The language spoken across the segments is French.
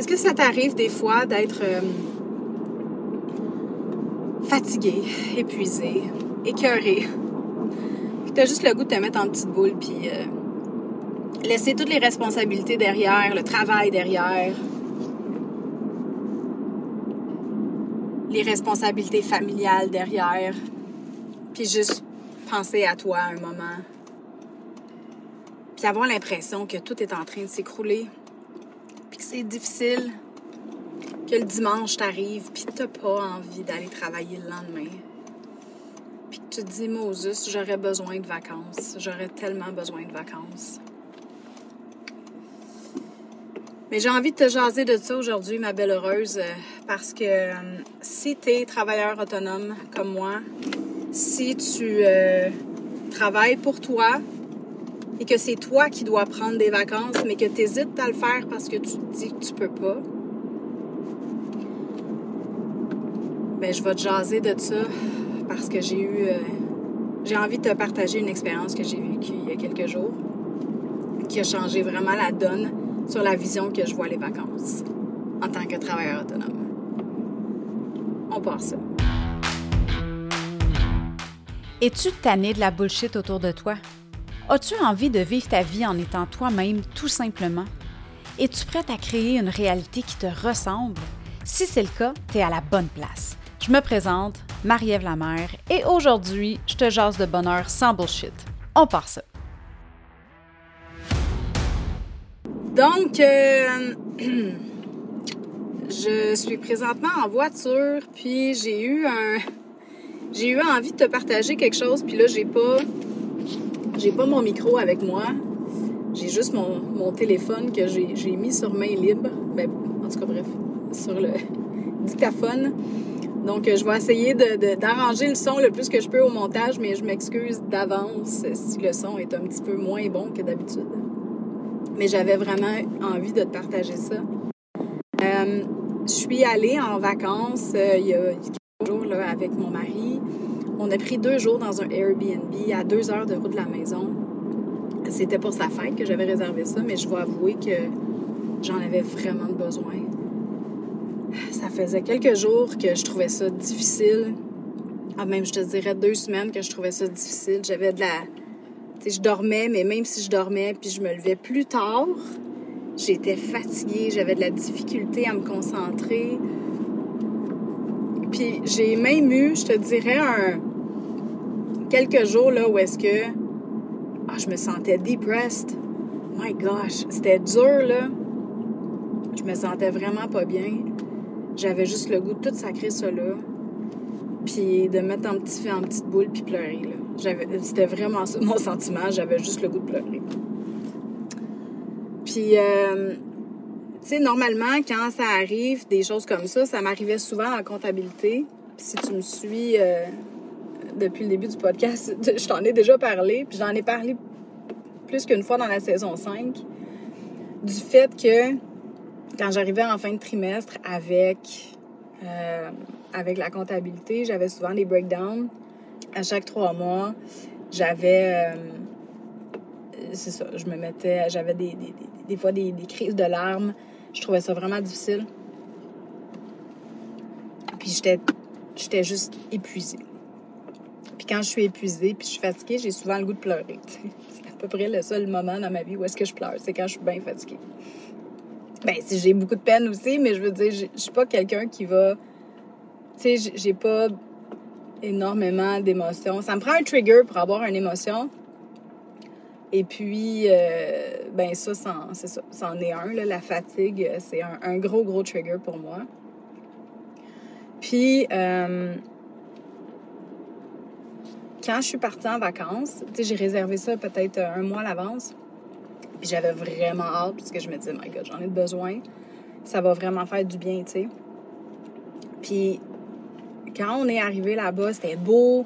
Est-ce que ça t'arrive des fois d'être euh, fatigué, épuisé, écœuré? T'as juste le goût de te mettre en petite boule, puis euh, laisser toutes les responsabilités derrière, le travail derrière, les responsabilités familiales derrière, puis juste penser à toi un moment. Puis avoir l'impression que tout est en train de s'écrouler, c'est difficile, que le dimanche t'arrive, puis t'as pas envie d'aller travailler le lendemain. Puis que tu te dis, Moses, j'aurais besoin de vacances, j'aurais tellement besoin de vacances. Mais j'ai envie de te jaser de ça aujourd'hui, ma belle heureuse, euh, parce que euh, si tu es travailleur autonome comme moi, si tu euh, travailles pour toi et que c'est toi qui dois prendre des vacances, mais que tu hésites à le faire parce que tu te dis que tu peux pas, ben, je vais te jaser de ça parce que j'ai eu. j'ai envie de te partager une expérience que j'ai vécue il y a quelques jours qui a changé vraiment la donne sur la vision que je vois les vacances en tant que travailleur autonome. On part ça. Es-tu tanné de la bullshit autour de toi? As-tu envie de vivre ta vie en étant toi-même tout simplement? Es-tu prête à créer une réalité qui te ressemble? Si c'est le cas, tu es à la bonne place. Je me présente, Marie-Ève Lamère, et aujourd'hui, je te jase de bonheur sans bullshit. On part ça. Donc, euh, je suis présentement en voiture, puis j'ai eu un, j'ai eu envie de te partager quelque chose, puis là j'ai pas, j'ai pas mon micro avec moi, j'ai juste mon, téléphone que j'ai mis sur main libre, ben, en tout cas bref, sur le dictaphone. Donc, je vais essayer d'arranger le son le plus que je peux au montage, mais je m'excuse d'avance si le son est un petit peu moins bon que d'habitude mais j'avais vraiment envie de te partager ça. Euh, je suis allée en vacances euh, il y a quelques jours là, avec mon mari. On a pris deux jours dans un Airbnb à deux heures de route de la maison. C'était pour sa fête que j'avais réservé ça, mais je dois avouer que j'en avais vraiment besoin. Ça faisait quelques jours que je trouvais ça difficile. Ah, même, je te dirais deux semaines que je trouvais ça difficile. J'avais de la, je dormais, mais même si je dormais puis je me levais plus tard, j'étais fatiguée, j'avais de la difficulté à me concentrer. Puis j'ai même eu, je te dirais, un, quelques jours là où est-ce que ah, je me sentais depressed. My gosh, c'était dur là. Je me sentais vraiment pas bien. J'avais juste le goût de tout sacrer ça là. Puis de mettre en, petit, en petite boule puis pleurer là. C'était vraiment ça mon sentiment. J'avais juste le goût de pleurer. Puis, euh, tu sais, normalement, quand ça arrive, des choses comme ça, ça m'arrivait souvent en comptabilité. Puis si tu me suis euh, depuis le début du podcast, je t'en ai déjà parlé. Puis j'en ai parlé plus qu'une fois dans la saison 5. Du fait que quand j'arrivais en fin de trimestre avec, euh, avec la comptabilité, j'avais souvent des breakdowns à chaque trois mois, j'avais. Euh, c'est ça, je me mettais. J'avais des, des, des, fois des, crises de larmes. Je trouvais ça vraiment difficile. Puis j'étais, j'étais juste épuisée. Quand je suis épuisée puis je suis fatiguée, j'ai souvent le goût de pleurer. C'est à peu près le seul moment dans ma vie où est-ce que je pleure. C'est quand je suis bien fatiguée. Ben, si j'ai beaucoup de peine aussi, mais je veux dire, je, je suis pas quelqu'un qui va. Tu sais, j'ai pas énormément d'émotions. Ça me prend un trigger pour avoir une émotion. Et puis, euh, ben ça, c'est ça, c'en est un. La fatigue, c'est un, gros, gros trigger pour moi. Puis, euh, quand je suis partie en vacances, j'ai réservé ça peut-être un mois à l'avance. J'avais vraiment hâte parce que je me disais, my God, j'en ai besoin. Ça va vraiment faire du bien, tu sais. Puis quand on est arrivé là-bas, c'était beau.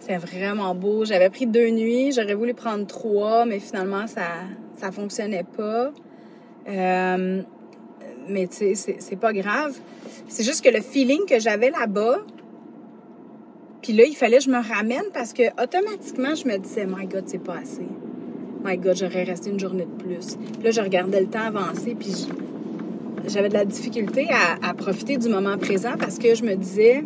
C'était vraiment beau. J'avais pris deux nuits. J'aurais voulu prendre trois, mais finalement, ça ça fonctionnait pas. Euh, mais tu sais, c'est pas grave. C'est juste que le feeling que j'avais là-bas, puis là, il fallait que je me ramène parce que automatiquement, je me disais, My God, c'est pas assez. My God, j'aurais resté une journée de plus. Puis là, je regardais le temps avancer, puis j'avais de la difficulté à, profiter du moment présent parce que je me disais,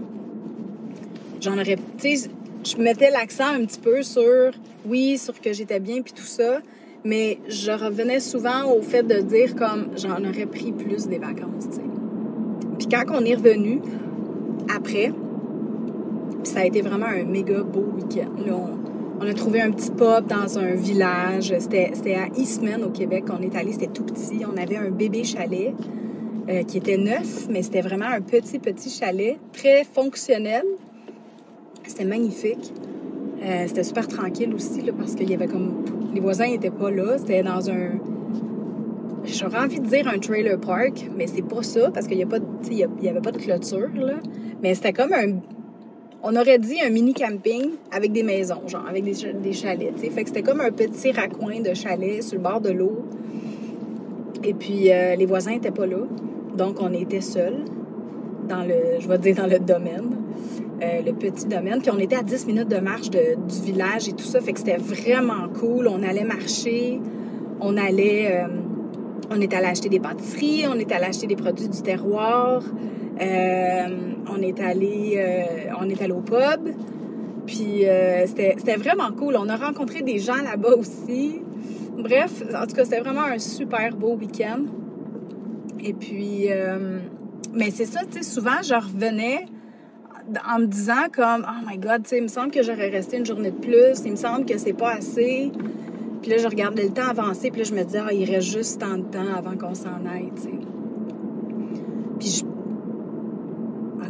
j'en aurais, tu sais, je mettais l'accent un petit peu sur, oui, sur que j'étais bien puis tout ça, mais je revenais souvent au fait de dire comme, j'en aurais pris plus des vacances, tu sais. Puis quand on est revenu, après, ça a été vraiment un méga beau week-end. On, a trouvé un petit pub dans un village. C'était à Eastman, au Québec, on est allé. C'était tout petit. On avait un bébé chalet euh, qui était neuf, mais c'était vraiment un petit, petit chalet, très fonctionnel. C'était magnifique. Euh, c'était super tranquille aussi, parce qu'il y avait comme... Les voisins n'étaient pas là. C'était dans un... J'aurais envie de dire un trailer park, mais c'est pas ça, parce qu'il n'y avait pas de clôture, là. Mais c'était comme un on aurait dit un mini camping avec des maisons, genre avec des, chalets. Fait que c'était comme un petit raccoin de chalet sur le bord de l'eau. Et puis euh, les voisins n'étaient pas là. Donc on était seuls dans le, je vais dire dans le domaine, euh, le petit domaine. Puis on était à 10 minutes de marche du village et tout ça. Fait que c'était vraiment cool. On allait marcher, on allait, euh, on était allé acheter des pâtisseries, on était allé acheter des produits du terroir. Euh, on est allé, euh, on est allé au pub. Puis euh, c'était vraiment cool. On a rencontré des gens là-bas aussi. Bref, en tout cas, c'était vraiment un super beau week-end. Et puis, mais c'est ça, tu sais, souvent, je revenais en me disant comme, oh my God, tu sais, il me semble que j'aurais resté une journée de plus. Il me semble que c'est pas assez. Puis là, je regardais le temps avancer, puis là, je me disais, ah, il reste juste tant de temps avant qu'on s'en aille, tu sais. Puis je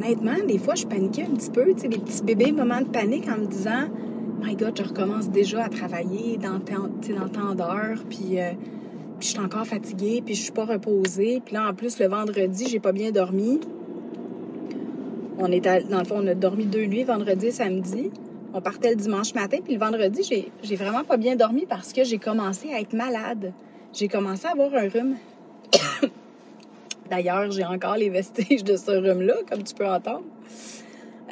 honnêtement, des fois, je paniquais un petit peu, tu sais, des petits bébés moments de panique en me disant My God, je recommence déjà à travailler dans dans tant d'heures, puis, euh, puis je suis encore fatiguée, puis je suis pas reposée. Puis là, en plus, le vendredi, j'ai pas bien dormi. On est dans le fond, on a dormi deux nuits, vendredi et samedi. On partait le dimanche matin, puis le vendredi, j'ai vraiment pas bien dormi parce que j'ai commencé à être malade. J'ai commencé à avoir un rhume. D'ailleurs, j'ai encore les vestiges de ce rhume-là, comme tu peux entendre.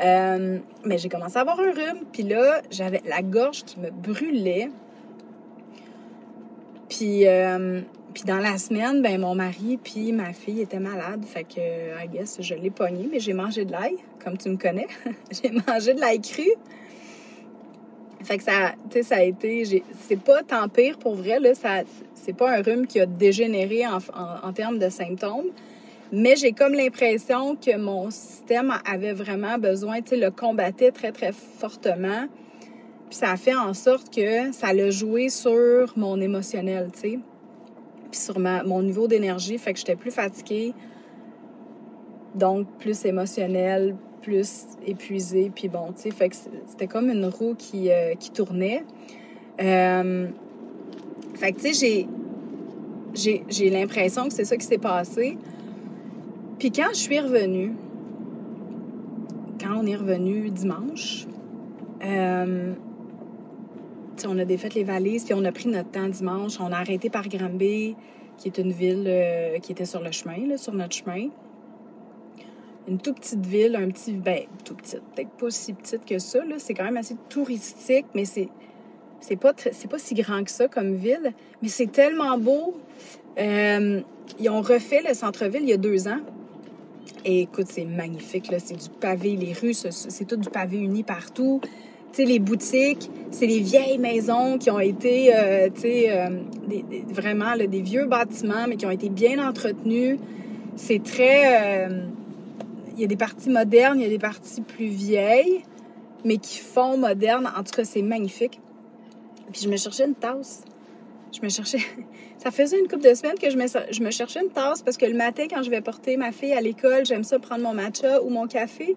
Euh, mais j'ai commencé à avoir un rhume, puis là, j'avais la gorge qui me brûlait. Puis, euh, puis dans la semaine, ben mon mari puis ma fille étaient malades. Fait que, I guess, je l'ai pogné, mais j'ai mangé de l'ail, comme tu me connais. j'ai mangé de l'ail cru. Fait que ça, tu sais, ça a été... C'est pas tant pire pour vrai, là. Ça, c'est pas un rhume qui a dégénéré en, termes de symptômes. Mais j'ai comme l'impression que mon système avait vraiment besoin, tu sais, le combattait très, très fortement. Puis ça a fait en sorte que ça l'a joué sur mon émotionnel, tu sais. Puis sur ma, mon niveau d'énergie, fait que j'étais plus fatiguée. Donc, plus émotionnelle, plus épuisée. Puis bon, tu sais, c'était comme une roue qui, euh, qui tournait. Euh, fait que, tu sais, j'ai, j'ai l'impression que c'est ça qui s'est passé. Puis quand je suis revenue, quand on est revenu dimanche, euh, on a défait les valises, puis on a pris notre temps dimanche. On a arrêté par Granby, qui est une ville euh, qui était sur le chemin, sur notre chemin. Une toute petite ville, un petit. Ben, tout petite, peut-être pas si petite que ça, là. C'est quand même assez touristique, mais c'est. C'est pas, c'est pas si grand que ça comme ville, mais c'est tellement beau. Euh, ils ont refait le centre-ville il y a deux ans. Et écoute, c'est magnifique, là. C'est du pavé, les rues, c'est tout du pavé uni partout. Tu sais, les boutiques, c'est les vieilles maisons qui ont été, euh, tu sais, euh, vraiment des vieux bâtiments, mais qui ont été bien entretenus. C'est très... y a des parties modernes, il y a des parties plus vieilles, mais qui font moderne. En tout cas, c'est magnifique. Puis je me cherchais une tasse. Je me cherchais... Ça faisait une couple de semaines que je me, je me cherchais une tasse parce que le matin, quand je vais porter ma fille à l'école, j'aime ça prendre mon matcha ou mon café.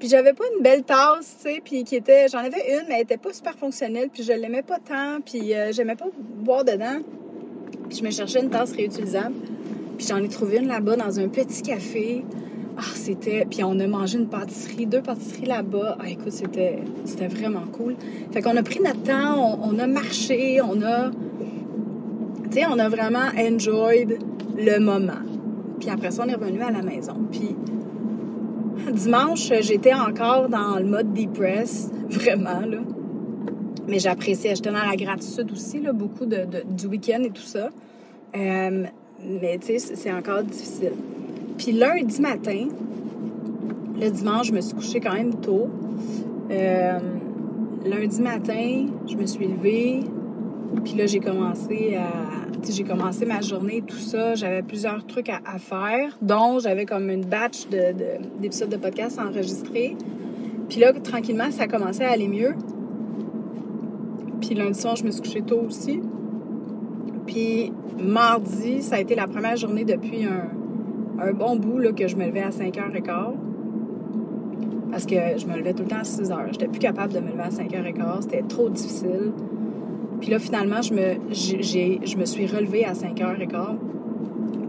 Puis j'avais pas une belle tasse, tu sais, puis qui était... J'en avais une, mais elle était pas super fonctionnelle, puis je l'aimais pas tant, puis euh, j'aimais pas boire dedans. Puis je me cherchais une tasse réutilisable. Puis j'en ai trouvé une là-bas dans un petit café. Ah, c'était... Puis on a mangé une pâtisserie, deux pâtisseries là-bas. Ah, écoute, c'était, vraiment cool. Fait qu'on a pris notre temps, on a marché, on a on a vraiment enjoyed le moment. Puis après ça, on est revenu à la maison. Puis dimanche, j'étais encore dans le mode depress, vraiment, là. Mais j'appréciais, j'étais dans la gratitude aussi, là, beaucoup de, du week-end et tout ça. Euh, mais tu sais, c'est encore difficile. Puis lundi matin, le dimanche, je me suis couchée quand même tôt. Euh, lundi matin, je me suis levée. Puis là, j'ai commencé à. J'ai commencé ma journée, tout ça. J'avais plusieurs trucs à, faire, dont j'avais comme une batch d'épisodes de, de podcast enregistrés. Puis là, tranquillement, ça commençait à aller mieux. Puis lundi soir, je me suis couchée tôt aussi. Puis mardi, ça a été la première journée depuis un, bon bout là, que je me levais à 5h15. Parce que je me levais tout le temps à 6 h. J'étais plus capable de me lever à 5h15. C'était trop difficile. Puis là, finalement, je me, je me suis relevée à 5h15.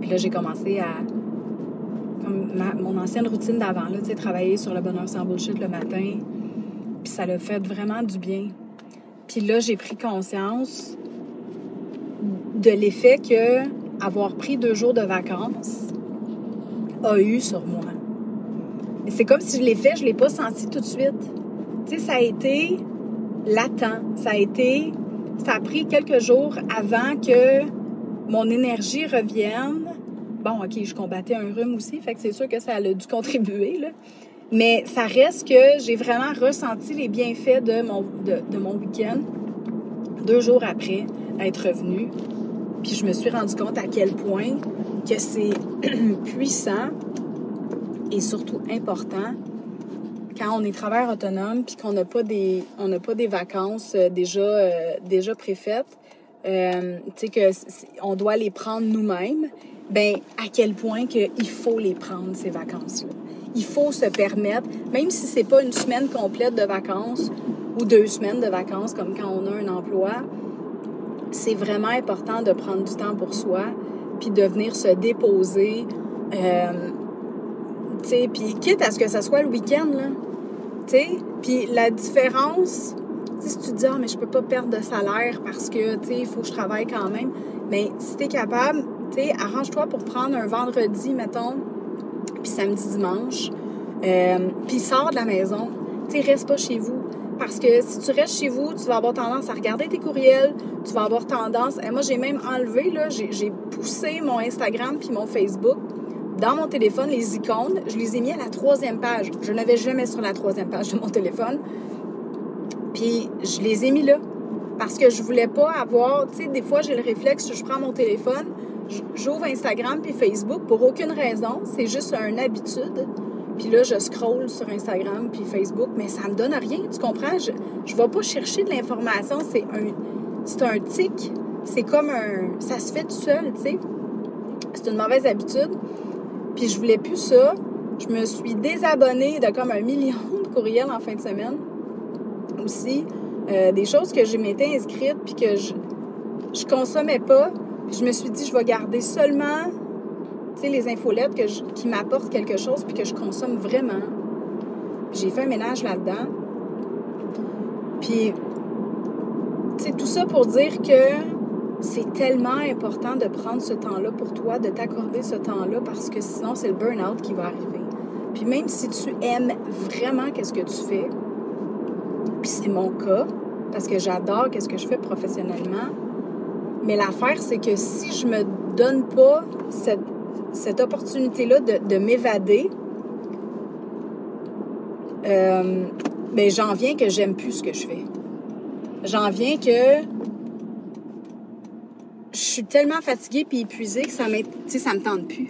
Puis là, j'ai commencé à. Comme mon ancienne routine d'avant, là, tu sais, travailler sur le bonheur sans bullshit le matin. Puis ça l'a fait vraiment du bien. Puis là, j'ai pris conscience de l'effet que avoir pris deux jours de vacances a eu sur moi. C'est comme si je l'ai fait, je ne l'ai pas senti tout de suite. Tu sais, ça a été latent. Ça a été. Ça pris quelques jours avant que mon énergie revienne. Bon, OK, je combattais un rhume aussi, fait que c'est sûr que ça a dû contribuer. Mais ça reste que j'ai vraiment ressenti les bienfaits de mon, de, mon week-end deux jours après être revenu. Puis je me suis rendu compte à quel point que c'est puissant et surtout important quand on est travailleur autonome puis qu'on n'a pas des on n'a pas des vacances euh, déjà euh, déjà préfaites euh, tu sais que on doit les prendre nous-mêmes ben à quel point que il faut les prendre ces vacances là il faut se permettre, même si c'est pas une semaine complète de vacances ou deux semaines de vacances comme quand on a un emploi, c'est vraiment important de prendre du temps pour soi, puis de venir se déposer, euh, tu sais, puis quitte à ce que ça soit le week-end, là, tu sais, puis la différence, si tu te dis, ah, mais je peux pas perdre de salaire parce que, tu sais, il faut que je travaille quand même, mais si tu es capable, tu sais, arrange-toi pour prendre un vendredi, mettons, puis samedi, dimanche. Euh, puis sors de la maison. Tu sais, reste pas chez vous. Parce que si tu restes chez vous, tu vas avoir tendance à regarder tes courriels, tu vas avoir tendance... Et moi, j'ai même enlevé, là, j'ai poussé mon Instagram puis mon Facebook dans mon téléphone, les icônes, je les ai mis à la troisième page. Je n'avais jamais sur la troisième page de mon téléphone. Puis je les ai mis là. Parce que je voulais pas avoir, tu sais, des fois j'ai le réflexe, je prends mon téléphone, j'ouvre Instagram puis Facebook pour aucune raison. C'est juste une habitude. Puis là, je scroll sur Instagram puis Facebook, mais ça me donne rien, tu comprends? Je ne vais pas chercher de l'information. C'est un, c'est un tic. C'est comme un... Ça se fait tout seul, tu sais. C'est une mauvaise habitude. Puis je voulais plus ça. Je me suis désabonnée de comme un million de courriels en fin de semaine. Aussi, euh, des choses que je m'étais inscrite puis que je, je consommais pas je me suis dit, je vais garder seulement les infolettes qui m'apportent quelque chose puis que je consomme vraiment. J'ai fait un ménage là-dedans. Puis, c'est tout ça pour dire que c'est tellement important de prendre ce temps-là pour toi, de t'accorder ce temps-là, parce que sinon, c'est le burn-out qui va arriver. Puis même si tu aimes vraiment qu'est-ce que tu fais, puis c'est mon cas, parce que j'adore qu'est-ce que je fais professionnellement, mais l'affaire, c'est que si je me donne pas cette, opportunité-là de, m'évader, euh, ben, j'en viens que j'aime plus ce que je fais. J'en viens que je suis tellement fatiguée puis épuisée que ça, ça me tente plus.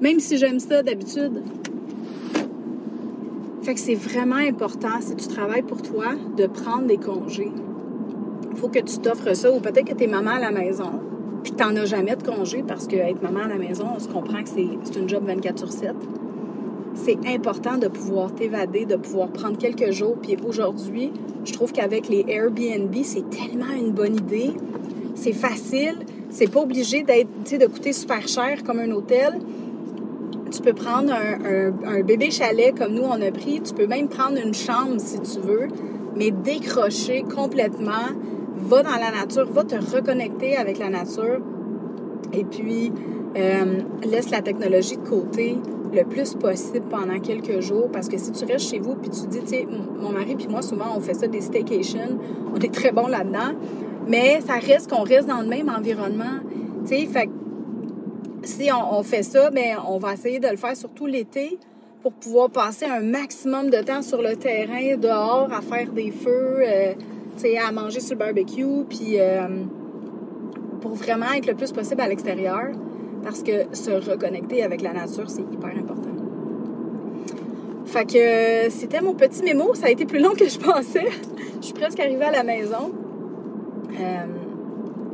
Même si j'aime ça d'habitude. Fait que c'est vraiment important, si tu travailles pour toi, de prendre des congés faut que tu t'offres ça. Ou peut-être que tu es maman à la maison, puis tu n'en as jamais de congé parce que être maman à la maison, on se comprend que c'est une job 24 sur 7. C'est important de pouvoir t'évader, de pouvoir prendre quelques jours. Puis aujourd'hui, je trouve qu'avec les Airbnb, c'est tellement une bonne idée. C'est facile. C'est pas obligé d'être, de coûter super cher comme un hôtel. Tu peux prendre un, un, bébé chalet comme nous on a pris. Tu peux même prendre une chambre si tu veux, mais décrocher complètement va dans la nature, va te reconnecter avec la nature et puis euh, laisse la technologie de côté le plus possible pendant quelques jours parce que si tu restes chez vous puis tu dis, tu sais, mon mari puis moi, souvent, on fait ça des staycations, on est très bon là-dedans, mais ça reste qu'on reste dans le même environnement, tu sais, fait si on, fait ça, ben, on va essayer de le faire surtout l'été pour pouvoir passer un maximum de temps sur le terrain, dehors, à faire des feux, euh, à manger sur le barbecue, puis euh, pour vraiment être le plus possible à l'extérieur, parce que se reconnecter avec la nature, c'est hyper important. Fait que c'était mon petit mémo. Ça a été plus long que je pensais. je suis presque arrivée à la maison. Euh,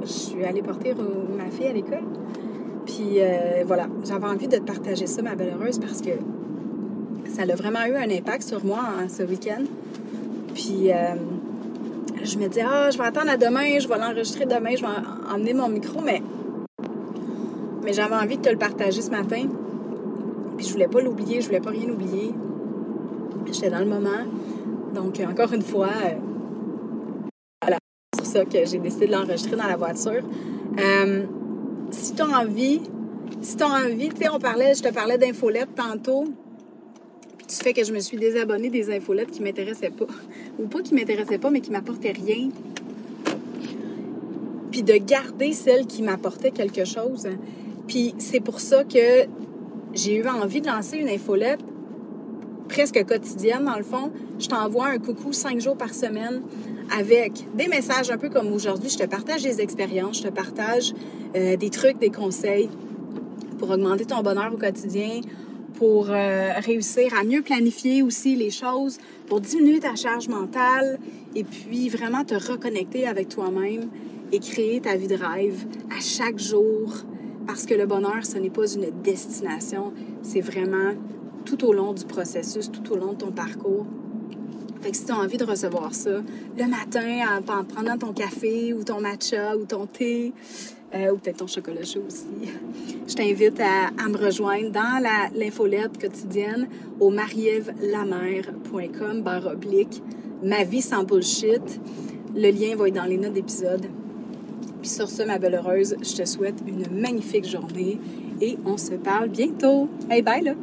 je suis allée porter ma fille à l'école. Puis euh, voilà, j'avais envie de te partager ça, ma belle heureuse, parce que ça a vraiment eu un impact sur moi hein, ce week-end. Puis euh, je me dis, ah, je vais attendre à demain, je vais l'enregistrer demain, je vais emmener mon micro, mais, mais j'avais envie de te le partager ce matin. Puis je voulais pas l'oublier, je voulais pas rien oublier. J'étais dans le moment. Donc, encore une fois, euh, c'est pour ça que j'ai décidé de l'enregistrer dans la voiture. Euh, si tu as envie, si tu as envie, tu sais, on parlait, je te parlais d'infolettes tantôt. Tu fais que je me suis désabonnée des infolettes qui m'intéressaient pas. Ou pas qui m'intéressaient pas, mais qui m'apportaient rien. Puis de garder celles qui m'apportaient quelque chose. Puis c'est pour ça que j'ai eu envie de lancer une infolette presque quotidienne, dans le fond. Je t'envoie un coucou cinq jours par semaine avec des messages un peu comme aujourd'hui. Je te partage des expériences, je te partage euh, des trucs, des conseils pour augmenter ton bonheur au quotidien, pour euh, réussir à mieux planifier aussi les choses, pour diminuer ta charge mentale et puis vraiment te reconnecter avec toi-même et créer ta vie de rêve à chaque jour. Parce que le bonheur, ce n'est pas une destination, c'est vraiment tout au long du processus, tout au long de ton parcours. Fait que si tu as envie de recevoir ça le matin en, prenant ton café ou ton matcha ou ton thé, euh, ou peut-être ton chocolat chaud aussi, je t'invite à, me rejoindre dans l'infolette quotidienne au marievlamer.com barre oblique ma vie sans bullshit. Le lien va être dans les notes d'épisode. Puis sur ce, ma belle heureuse, je te souhaite une magnifique journée et on se parle bientôt. Hey, bye là!